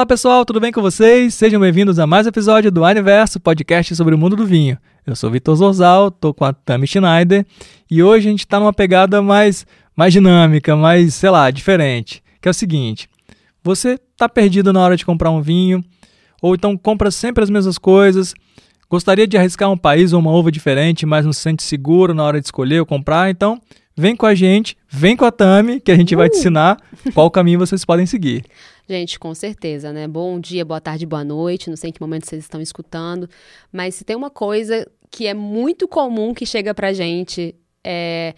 Olá pessoal, tudo bem com vocês? Sejam bem-vindos a mais um episódio do Universo, podcast sobre o mundo do vinho. Eu sou Vitor Zorzal, tô com a Tami Schneider e hoje a gente está numa pegada mais, mais dinâmica, mais, sei lá, diferente. Que é o seguinte: você tá perdido na hora de comprar um vinho, ou então compra sempre as mesmas coisas, gostaria de arriscar um país ou uma uva diferente, mas não se sente seguro na hora de escolher ou comprar, então vem com a gente, vem com a Tami, que a gente uh! vai te uh! ensinar qual caminho vocês podem seguir. Gente, com certeza, né? Bom dia, boa tarde, boa noite. Não sei em que momento vocês estão escutando, mas se tem uma coisa que é muito comum que chega pra gente é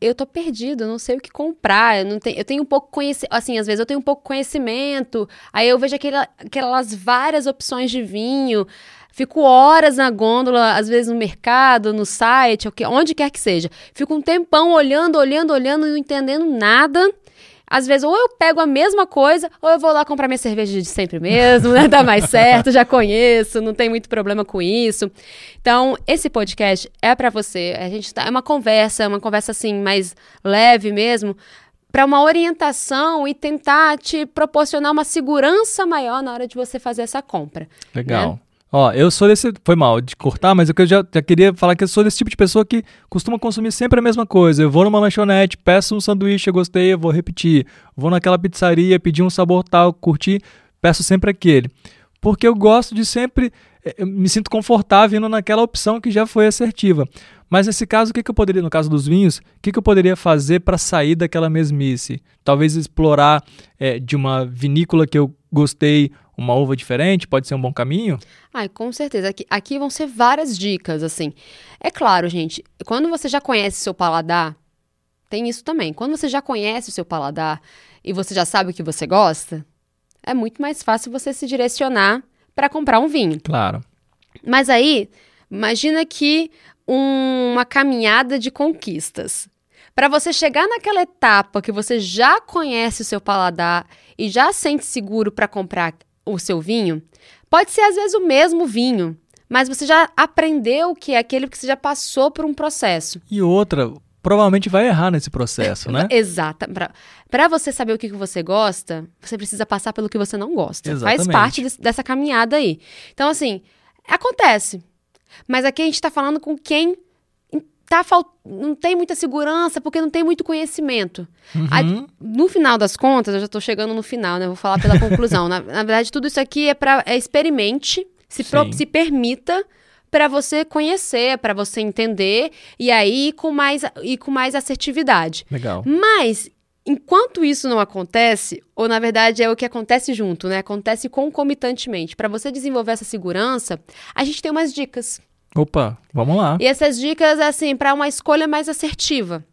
eu tô perdido, eu não sei o que comprar, eu não tenho, eu tenho um pouco conhecimento, assim, às vezes eu tenho um pouco conhecimento, aí eu vejo aquela, aquelas várias opções de vinho, fico horas na gôndola, às vezes no mercado, no site, onde quer que seja, fico um tempão olhando, olhando, olhando, não entendendo nada, às vezes, ou eu pego a mesma coisa, ou eu vou lá comprar minha cerveja de sempre mesmo, né? Dá mais certo, já conheço, não tem muito problema com isso. Então, esse podcast é para você. A gente tá, é uma conversa, uma conversa assim, mais leve mesmo, para uma orientação e tentar te proporcionar uma segurança maior na hora de você fazer essa compra. Legal. Né? Ó, eu sou desse. Foi mal de cortar, mas eu já, já queria falar que eu sou desse tipo de pessoa que costuma consumir sempre a mesma coisa. Eu vou numa lanchonete, peço um sanduíche, eu gostei, eu vou repetir. Vou naquela pizzaria, pedir um sabor tal, curti, peço sempre aquele. Porque eu gosto de sempre. Eh, me sinto confortável indo naquela opção que já foi assertiva. Mas nesse caso, o que, que eu poderia, no caso dos vinhos, o que, que eu poderia fazer para sair daquela mesmice? Talvez explorar é, de uma vinícola que eu gostei uma uva diferente pode ser um bom caminho? Ai, com certeza. Aqui, aqui vão ser várias dicas, assim. É claro, gente, quando você já conhece o seu paladar, tem isso também. Quando você já conhece o seu paladar e você já sabe o que você gosta, é muito mais fácil você se direcionar para comprar um vinho. Claro. Mas aí, imagina que um, uma caminhada de conquistas. Para você chegar naquela etapa que você já conhece o seu paladar e já sente seguro para comprar o seu vinho, pode ser às vezes o mesmo vinho, mas você já aprendeu que é aquele que você já passou por um processo. E outra, provavelmente vai errar nesse processo, né? Exato. Para você saber o que, que você gosta, você precisa passar pelo que você não gosta. Exatamente. Faz parte de, dessa caminhada aí. Então, assim, acontece. Mas aqui a gente está falando com quem tá falt... não tem muita segurança porque não tem muito conhecimento. Uhum. Aí, no final das contas, eu já estou chegando no final, né? Vou falar pela conclusão. na, na, verdade, tudo isso aqui é para é experimente, se, pro... se permita para você conhecer, para você entender e aí com mais e com mais assertividade. Legal. Mas enquanto isso não acontece, ou na verdade é o que acontece junto, né? Acontece concomitantemente. Para você desenvolver essa segurança, a gente tem umas dicas. Opa, vamos lá. E essas dicas, assim, para uma escolha mais assertiva.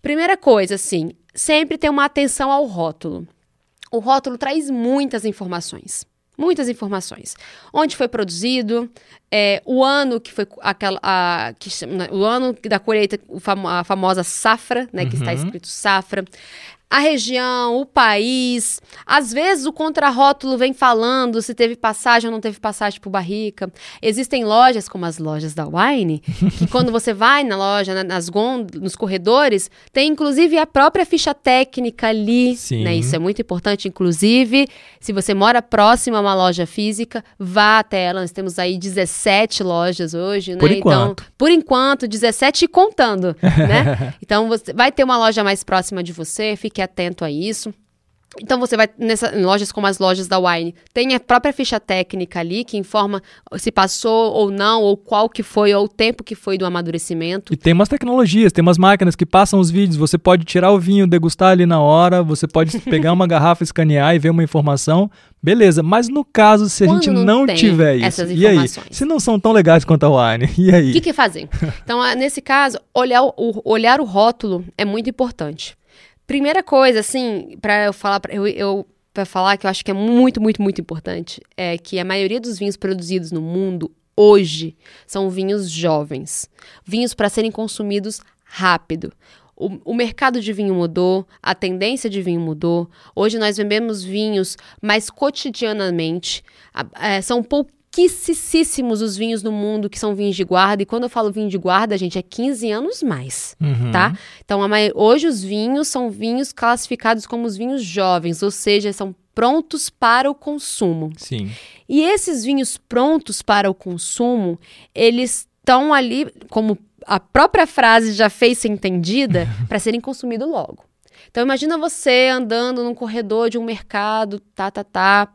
Primeira coisa, assim, sempre ter uma atenção ao rótulo. O rótulo traz muitas informações. Muitas informações. Onde foi produzido, é, o ano que foi aquela. A, que, o ano da colheita, a famosa safra, né? Que está uhum. escrito safra a região, o país. Às vezes o contrarótulo vem falando se teve passagem ou não teve passagem por barrica. Existem lojas, como as lojas da Wine, que quando você vai na loja, nas gondos, nos corredores, tem inclusive a própria ficha técnica ali. Sim. Né? Isso é muito importante. Inclusive, se você mora próximo a uma loja física, vá até ela. Nós temos aí 17 lojas hoje, né? Por enquanto. Então, por enquanto, 17 e contando, né? então, você vai ter uma loja mais próxima de você, fique atento a isso. Então você vai nessa, em lojas como as lojas da Wine, tem a própria ficha técnica ali que informa se passou ou não, ou qual que foi, ou o tempo que foi do amadurecimento. E tem umas tecnologias, tem umas máquinas que passam os vídeos, você pode tirar o vinho, degustar ali na hora, você pode pegar uma garrafa, escanear e ver uma informação, beleza. Mas no caso, se Quando a gente não, não tiver isso, e aí? Se não são tão legais quanto a Wine, e aí? O que, que fazer? Então, nesse caso, olhar o, olhar o rótulo é muito importante. Primeira coisa, assim, para eu falar, eu, eu para falar que eu acho que é muito, muito, muito importante, é que a maioria dos vinhos produzidos no mundo hoje são vinhos jovens, vinhos para serem consumidos rápido. O, o, mercado de vinho mudou, a tendência de vinho mudou. Hoje nós bebemos vinhos mais cotidianamente. É, são pou, pouquíssimos os vinhos no mundo que são vinhos de guarda. E quando eu falo vinho de guarda, gente, é 15 anos mais, Uhum. tá? Então, hoje os vinhos são vinhos classificados como os vinhos jovens, ou seja, são prontos para o consumo. Sim. E esses vinhos prontos para o consumo, eles estão ali, como a própria frase já fez ser entendida, para serem consumidos logo. Então imagina você andando num corredor de um mercado, tá, tá, tá,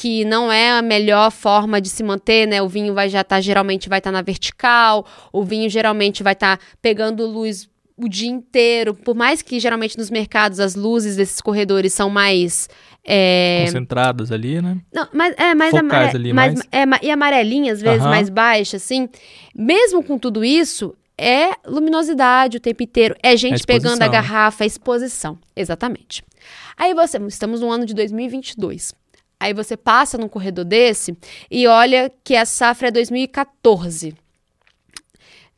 que não é a melhor forma de se manter, né? O vinho vai já estar geralmente vai estar na vertical, o vinho geralmente vai estar pegando luz o dia inteiro, por mais que geralmente nos mercados as luzes desses corredores são mais é, Concentradas ali, né? não, mas é mais amare... ali, mais, mais- é, e amarelinha, às vezes, Aham. mais baixa, assim. Mesmo com tudo isso, é luminosidade o tempo inteiro. É gente exposição. pegando a garrafa, é exposição. Exatamente. Aí você, estamos no ano de 2022. Aí você passa num corredor desse e olha que a safra é 2014.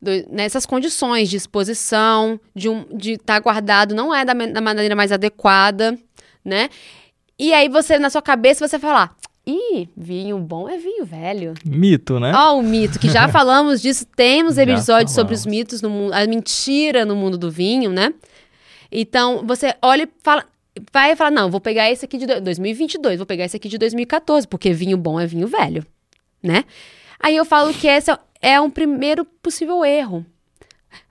Do- nessas condições de exposição, de estar de tá guardado, não é da, da maneira mais adequada, né? E aí você, na sua cabeça, você falar, ih, vinho bom é vinho velho. Mito, né? Ó, o mito, que já falamos disso, temos episódios sobre os mitos no mundo, a mentira no mundo do vinho, né? Então, você olha e fala, vai falar, não, vou pegar esse aqui de do- 2022, vou pegar esse aqui de 2014, porque vinho bom é vinho velho, né? Aí eu falo que esse é- é um primeiro possível erro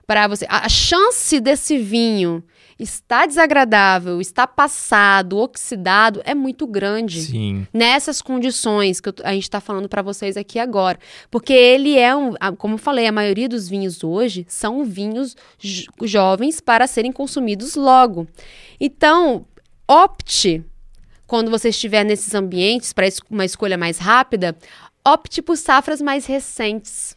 para você. A chance desse vinho estar desagradável, estar passado, oxidado, é muito grande Sim. nessas condições que eu a gente está falando para vocês aqui agora. Porque ele é um, como eu falei, a maioria dos vinhos hoje são vinhos jo- jovens para serem consumidos logo. Então, opte, quando você estiver nesses ambientes, para uma escolha mais rápida, opte por safras mais recentes.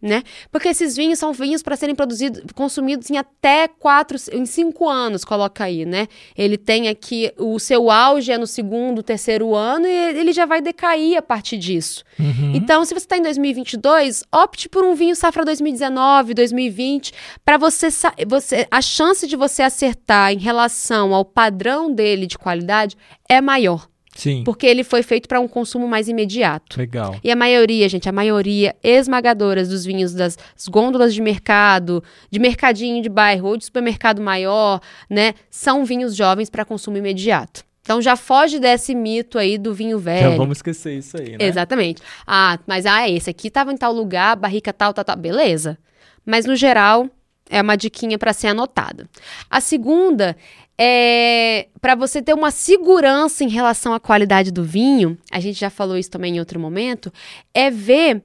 Né? Porque esses vinhos são vinhos para serem produzidos, consumidos em até quatro, em cinco anos, coloca aí, né? Ele tem aqui o seu auge é no segundo, terceiro ano e ele já vai decair a partir disso. Uhum. Então, se você está em 2022, opte por um vinho safra 2019, 2020, para você, você a chance de você acertar em relação ao padrão dele de qualidade é maior, Sim. porque ele foi feito para um consumo mais imediato. Legal. E a maioria, gente, a maioria esmagadora dos vinhos das gôndolas de mercado, de mercadinho de bairro ou de supermercado maior, né, são vinhos jovens para consumo imediato. Então já foge desse mito aí do vinho Já velho. vamos esquecer isso aí, né? Exatamente. Ah, mas ah, esse aqui tava em tal lugar, barrica tal, tal, tal. Beleza. Mas no geral, é uma diquinha para ser anotada. A segunda é para você ter uma segurança em relação à qualidade do vinho, a gente já falou isso também em outro momento, é ver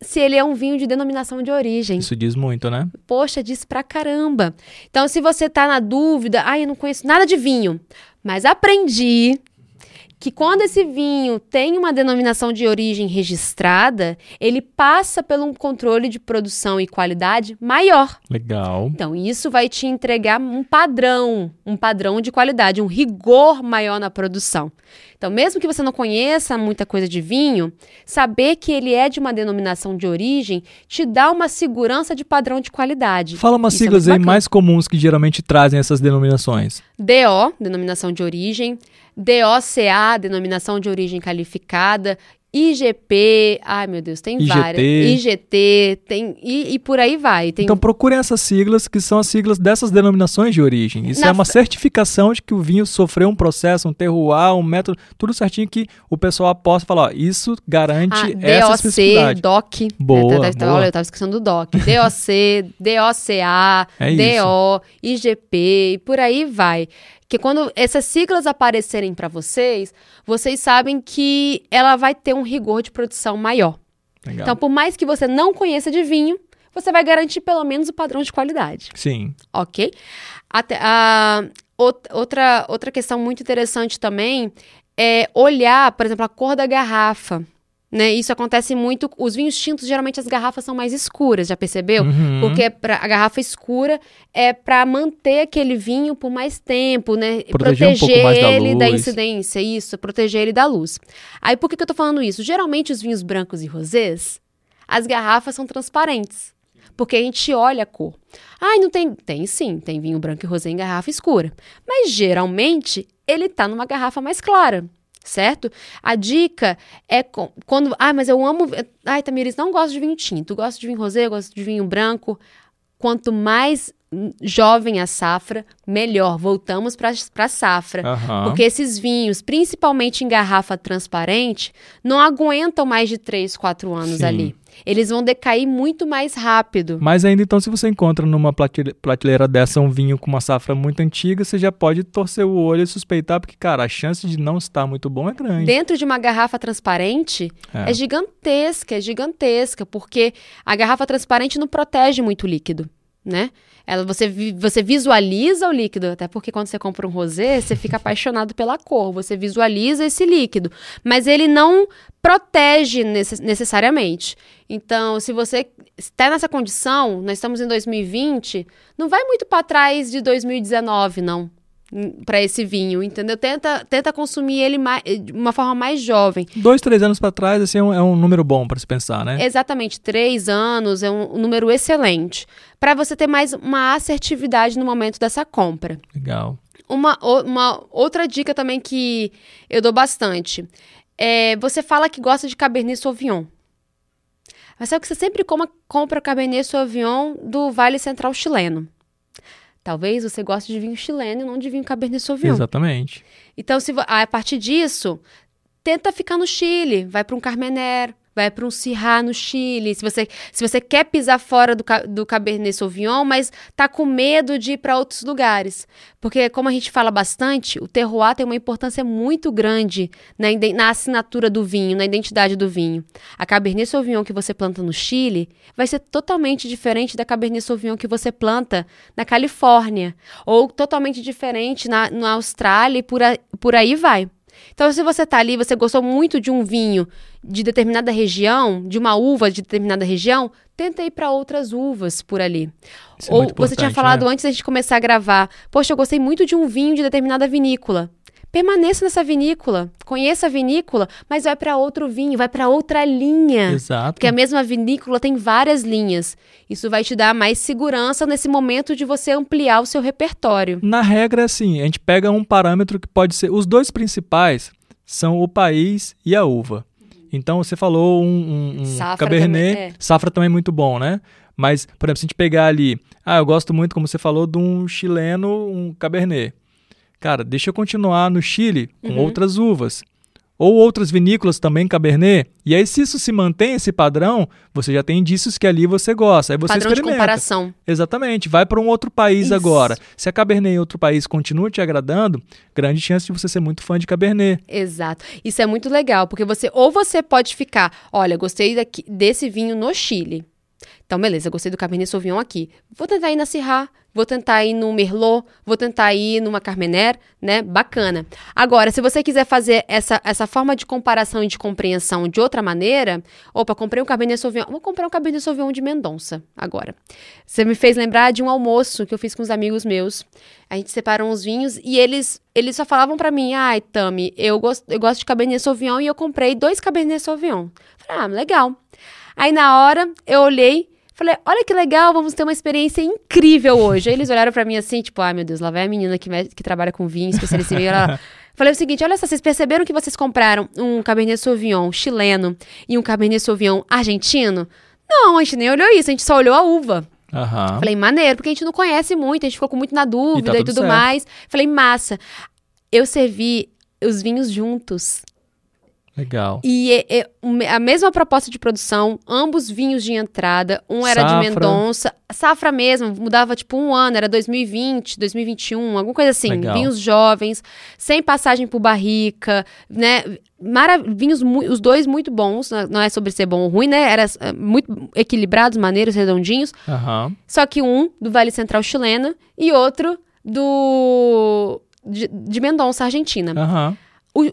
se ele é um vinho de denominação de origem. Isso diz muito, né? Poxa, diz pra caramba. Então, se você tá na dúvida, ai, eu não conheço nada de vinho, mas aprendi que quando esse vinho tem uma denominação de origem registrada, ele passa por um controle de produção e qualidade maior. Legal. Então, isso vai te entregar um padrão, um padrão de qualidade, um rigor maior na produção. Então, mesmo que você não conheça muita coisa de vinho, saber que ele é de uma denominação de origem te dá uma segurança de padrão de qualidade. Fala umas Isso é siglas muito aí mais comuns que geralmente trazem essas denominações. DO, denominação de origem, DOCA, denominação de origem qualificada, IGP, ai meu Deus, tem IGT. várias. IGT, tem e, e por aí vai. Tem Então procurem essas siglas, que são as siglas dessas denominações de origem. Isso Na é uma certificação de que o vinho sofreu um processo, um terroir, um método, tudo certinho que o pessoal aposta e fala, ó, isso garante Ah, essa DOC, especificidade. DOC. Boa, boa. Olha, eu tava esquecendo do DOC. DOC, DOCA, É. DO, IGP e por aí vai. Que quando essas siglas aparecerem para vocês, vocês sabem que ela vai ter um rigor de produção maior. Legal. Então, por mais que você não conheça de vinho, você vai garantir pelo menos o padrão de qualidade Sim. ok? Até, out- outra, outra questão muito interessante também é olhar, por exemplo, a cor da garrafa. Né? Isso acontece muito. Os vinhos tintos, geralmente as garrafas são mais escuras, já percebeu? Uhum. Porque pra- a garrafa escura é para manter aquele vinho por mais tempo, né? Proteger um mais da ele da luz. incidência, isso, proteger ele da luz. Aí por que, que eu tô falando isso? Geralmente os vinhos brancos e rosés, as garrafas são transparentes. Porque a gente olha a cor. Ai, não tem. Tem sim, tem vinho branco e rosé em garrafa escura. Mas geralmente ele tá numa garrafa mais clara. Certo? A dica é co- quando. Ah, mas eu amo. Ai, Tamiris, não gosto de vinho tinto. Gosto de vinho rosé, gosto de vinho branco. Quanto mais jovem a safra, melhor. Voltamos para a safra. Aham. Porque esses vinhos, principalmente em garrafa transparente, não aguentam mais de 3, 4 anos Sim. ali. Eles vão decair muito mais rápido. Mas ainda então, se você encontra numa prateleira dessa um vinho com uma safra muito antiga, você já pode torcer o olho e suspeitar, porque, cara, a chance de não estar muito bom é grande. Dentro de uma garrafa transparente, É. é gigantesca, é gigantesca, porque a garrafa transparente não protege muito o líquido, né? Ela, você, você visualiza o líquido, até porque quando você compra um rosé, você fica apaixonado pela cor, você visualiza esse líquido, mas ele não protege necess- necessariamente. Então, se você está nessa condição, nós estamos em 2020, não vai muito para trás de 2019, não. Para esse vinho, entendeu? Tenta, tenta consumir ele mais, de uma forma mais jovem. Dois, três anos pra trás, assim, é um, é um número bom pra se pensar, né? Exatamente, três anos é um número excelente. Para você ter mais uma assertividade no momento dessa compra. Legal. Uma, uma outra dica também que eu dou bastante. É, você fala que gosta de Cabernet Sauvignon. Mas sabe que você sempre coma- compra Cabernet Sauvignon do Vale Central chileno. Talvez você goste de vinho chileno e não de vinho Cabernet Sauvignon. Exatamente. Então, se, a partir disso, tenta ficar no Chile. Vai para um Carmener, vai para um Syrah no Chile. Se você, se você quer pisar fora do, do Cabernet Sauvignon, mas tá com medo de ir para outros lugares. Porque, como a gente fala bastante, o terroir tem uma importância muito grande na, na assinatura do vinho, na identidade do vinho. A Cabernet Sauvignon que você planta no Chile vai ser totalmente diferente da Cabernet Sauvignon que você planta na Califórnia. Ou totalmente diferente na, na Austrália e por, a- por aí vai. Então, se você tá ali, você gostou muito de um vinho de determinada região, de uma uva de determinada região, tenta ir para outras uvas por ali. Isso é Ou muito você tinha falado né? antes da gente começar a gravar, poxa, eu gostei muito de um vinho de determinada vinícola. Permaneça nessa vinícola, conheça a vinícola, mas vai para outro vinho, vai para outra linha. Exato. Porque a mesma vinícola tem várias linhas. Isso vai te dar mais segurança nesse momento de você ampliar o seu repertório. Na regra, é assim, a gente pega um parâmetro que pode ser. Os dois principais são o país e a uva. Então, você falou um, um, um Safra Cabernet. também, é. Safra também é muito bom, né? Mas, por exemplo, se a gente pegar ali. Ah, eu gosto muito, como você falou, de um chileno, um Cabernet. Cara, deixa eu continuar no Chile com Uhum. outras uvas. Ou outras vinícolas também Cabernet. E aí, se isso se mantém, esse padrão, você já tem indícios que ali você gosta. Aí você Padrão de experimenta. comparação. Exatamente, vai para um outro país Isso. agora. Se a Cabernet em outro país continua te agradando, grande chance de você ser muito fã de Cabernet. Exato. Isso é muito legal, porque você ou você pode ficar, olha, gostei daqui- desse vinho no Chile. Então, beleza, gostei do Cabernet Sauvignon aqui. Vou tentar ir na Syrah, vou tentar ir no Merlot, vou tentar ir numa Carmener, né? Bacana. Agora, se você quiser fazer essa, essa forma de comparação e de compreensão de outra maneira, opa, comprei um Cabernet Sauvignon, vou comprar um Cabernet Sauvignon de Mendonça agora. Você me fez lembrar de um almoço que eu fiz com os amigos meus. A gente separou uns vinhos e eles, eles só falavam pra mim, ai, Tami, eu gosto, eu gosto de Cabernet Sauvignon e eu comprei dois Cabernet Sauvignon. Falei, ah, legal. Aí na hora eu olhei, falei, olha que legal, vamos ter uma experiência incrível hoje. Aí eles olharam pra mim assim, tipo, ai meu Deus, lá vai a menina que, que trabalha com vinho, especialista em vinho. lá. Falei o seguinte, olha só, vocês perceberam que vocês compraram um Cabernet Sauvignon chileno e um Cabernet Sauvignon argentino? Não, a gente nem olhou isso, a gente só olhou a uva. Aham. Falei, maneiro, porque a gente não conhece muito, a gente ficou com muito na dúvida e, tudo tudo certo. mais. Falei, massa. Eu servi os vinhos juntos. Legal. E é- é a mesma proposta de produção, ambos vinhos de entrada, um era de Safra. Mendonça, safra mesmo, mudava tipo um ano, era 2020, 2021, alguma coisa assim, Legal. vinhos jovens, sem passagem por barrica, né, mara- vinhos, os dois muito bons, né, não é sobre ser bom ou ruim, né, era eh, muito equilibrados, maneiros, redondinhos, Aham. só que um do Vale Central chileno e outro do de, de Mendonça, Argentina. Aham.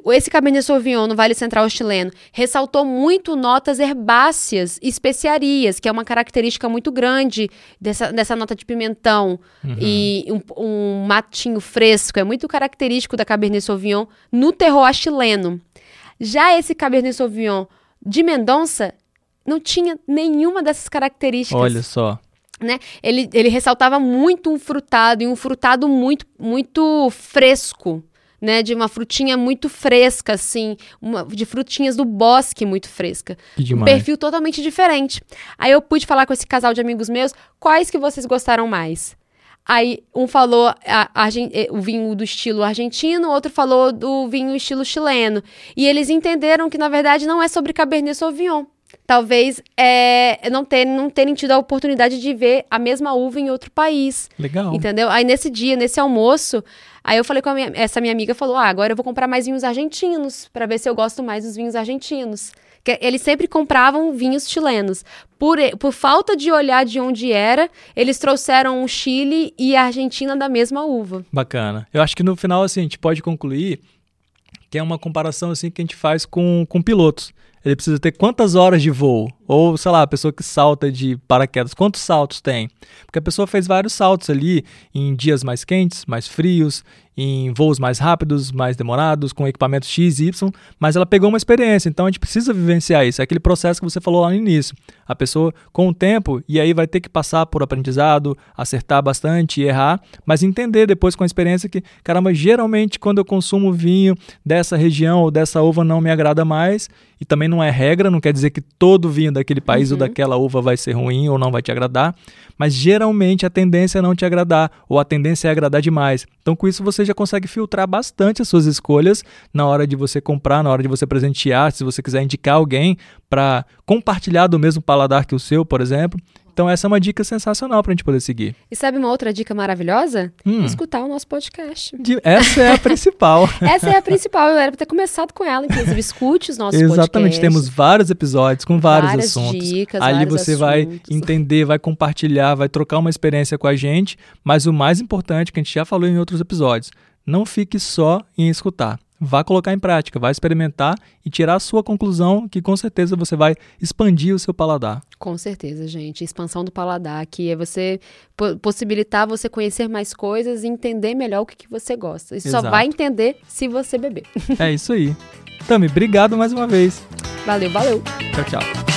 O- esse Cabernet Sauvignon no Vale Central chileno ressaltou muito notas herbáceas e especiarias, que é uma característica muito grande dessa, dessa nota de pimentão e um, um matinho fresco. É muito característico da Cabernet Sauvignon no terroir chileno. Já esse Cabernet Sauvignon de Mendonça não tinha nenhuma dessas características Olha só. né? Ele, ele ressaltava muito um frutado e um frutado muito muito fresco, né? De uma frutinha muito fresca, assim, uma, de frutinhas do bosque muito fresca. Que Um demais. perfil totalmente diferente. Aí eu pude falar com esse casal de amigos meus quais que vocês gostaram mais. Aí um falou a- argen- eh, o vinho do estilo argentino, outro falou do vinho estilo chileno. E eles entenderam que, na verdade, não é sobre Cabernet Sauvignon. Talvez é, não, ter, não terem tido a oportunidade de ver a mesma uva em outro país. Legal. Entendeu? Aí nesse dia, nesse almoço, aí eu falei com a minha, essa minha amiga falou: "Ah, agora eu vou comprar mais vinhos argentinos para ver se eu gosto mais dos vinhos argentinos". Que eles sempre compravam vinhos chilenos. Por, por falta de olhar de onde era, eles trouxeram o Chile e a Argentina da mesma uva. Bacana. Eu acho que no final, assim, a gente pode concluir que é uma comparação, assim, que a gente faz com, com pilotos. Ele precisa ter quantas horas de voo? Ou, sei lá, a pessoa que salta de paraquedas, quantos saltos tem? Porque a pessoa fez vários saltos ali em dias mais quentes, mais frios, em voos mais rápidos, mais demorados, com equipamentos X e Y, mas ela pegou uma experiência, então a gente precisa vivenciar isso. É aquele processo que você falou lá no início. A pessoa, com o tempo, e aí vai ter que passar por aprendizado, acertar bastante errar, mas entender depois com a experiência que, caramba, geralmente quando eu consumo vinho dessa região ou dessa uva não me agrada mais, e também não é regra, não quer dizer que todo vinho daquele país ou daquela uva vai ser ruim ou não vai te agradar, mas geralmente a tendência é não te agradar, ou a tendência é agradar demais. Então, com isso, você já consegue filtrar bastante as suas escolhas na hora de você comprar, na hora de você presentear, se você quiser indicar alguém para compartilhar do mesmo paladar que o seu, por exemplo. Então, essa é uma dica sensacional para a gente poder seguir. E sabe uma outra dica maravilhosa? Hum. Escutar o nosso podcast. De- essa é a principal. Essa é a principal, eu era pra ter começado com ela, inclusive. Escute os nossos Exatamente, podcasts. temos vários episódios com vários Várias assuntos. dicas, Ali você vai assuntos. entender, vai compartilhar, vai trocar uma experiência com a gente, mas o mais importante, que a gente já falou em outros episódios, não fique só em escutar. Vá colocar em prática, vá experimentar e tirar a sua conclusão, que com certeza você vai expandir o seu paladar. Com certeza, gente. Expansão do paladar, que é você po- possibilitar você conhecer mais coisas e entender melhor o que, que você gosta. Isso só vai entender se você beber. É isso aí. Tami, obrigado mais uma vez. Valeu, valeu. Tchau, tchau.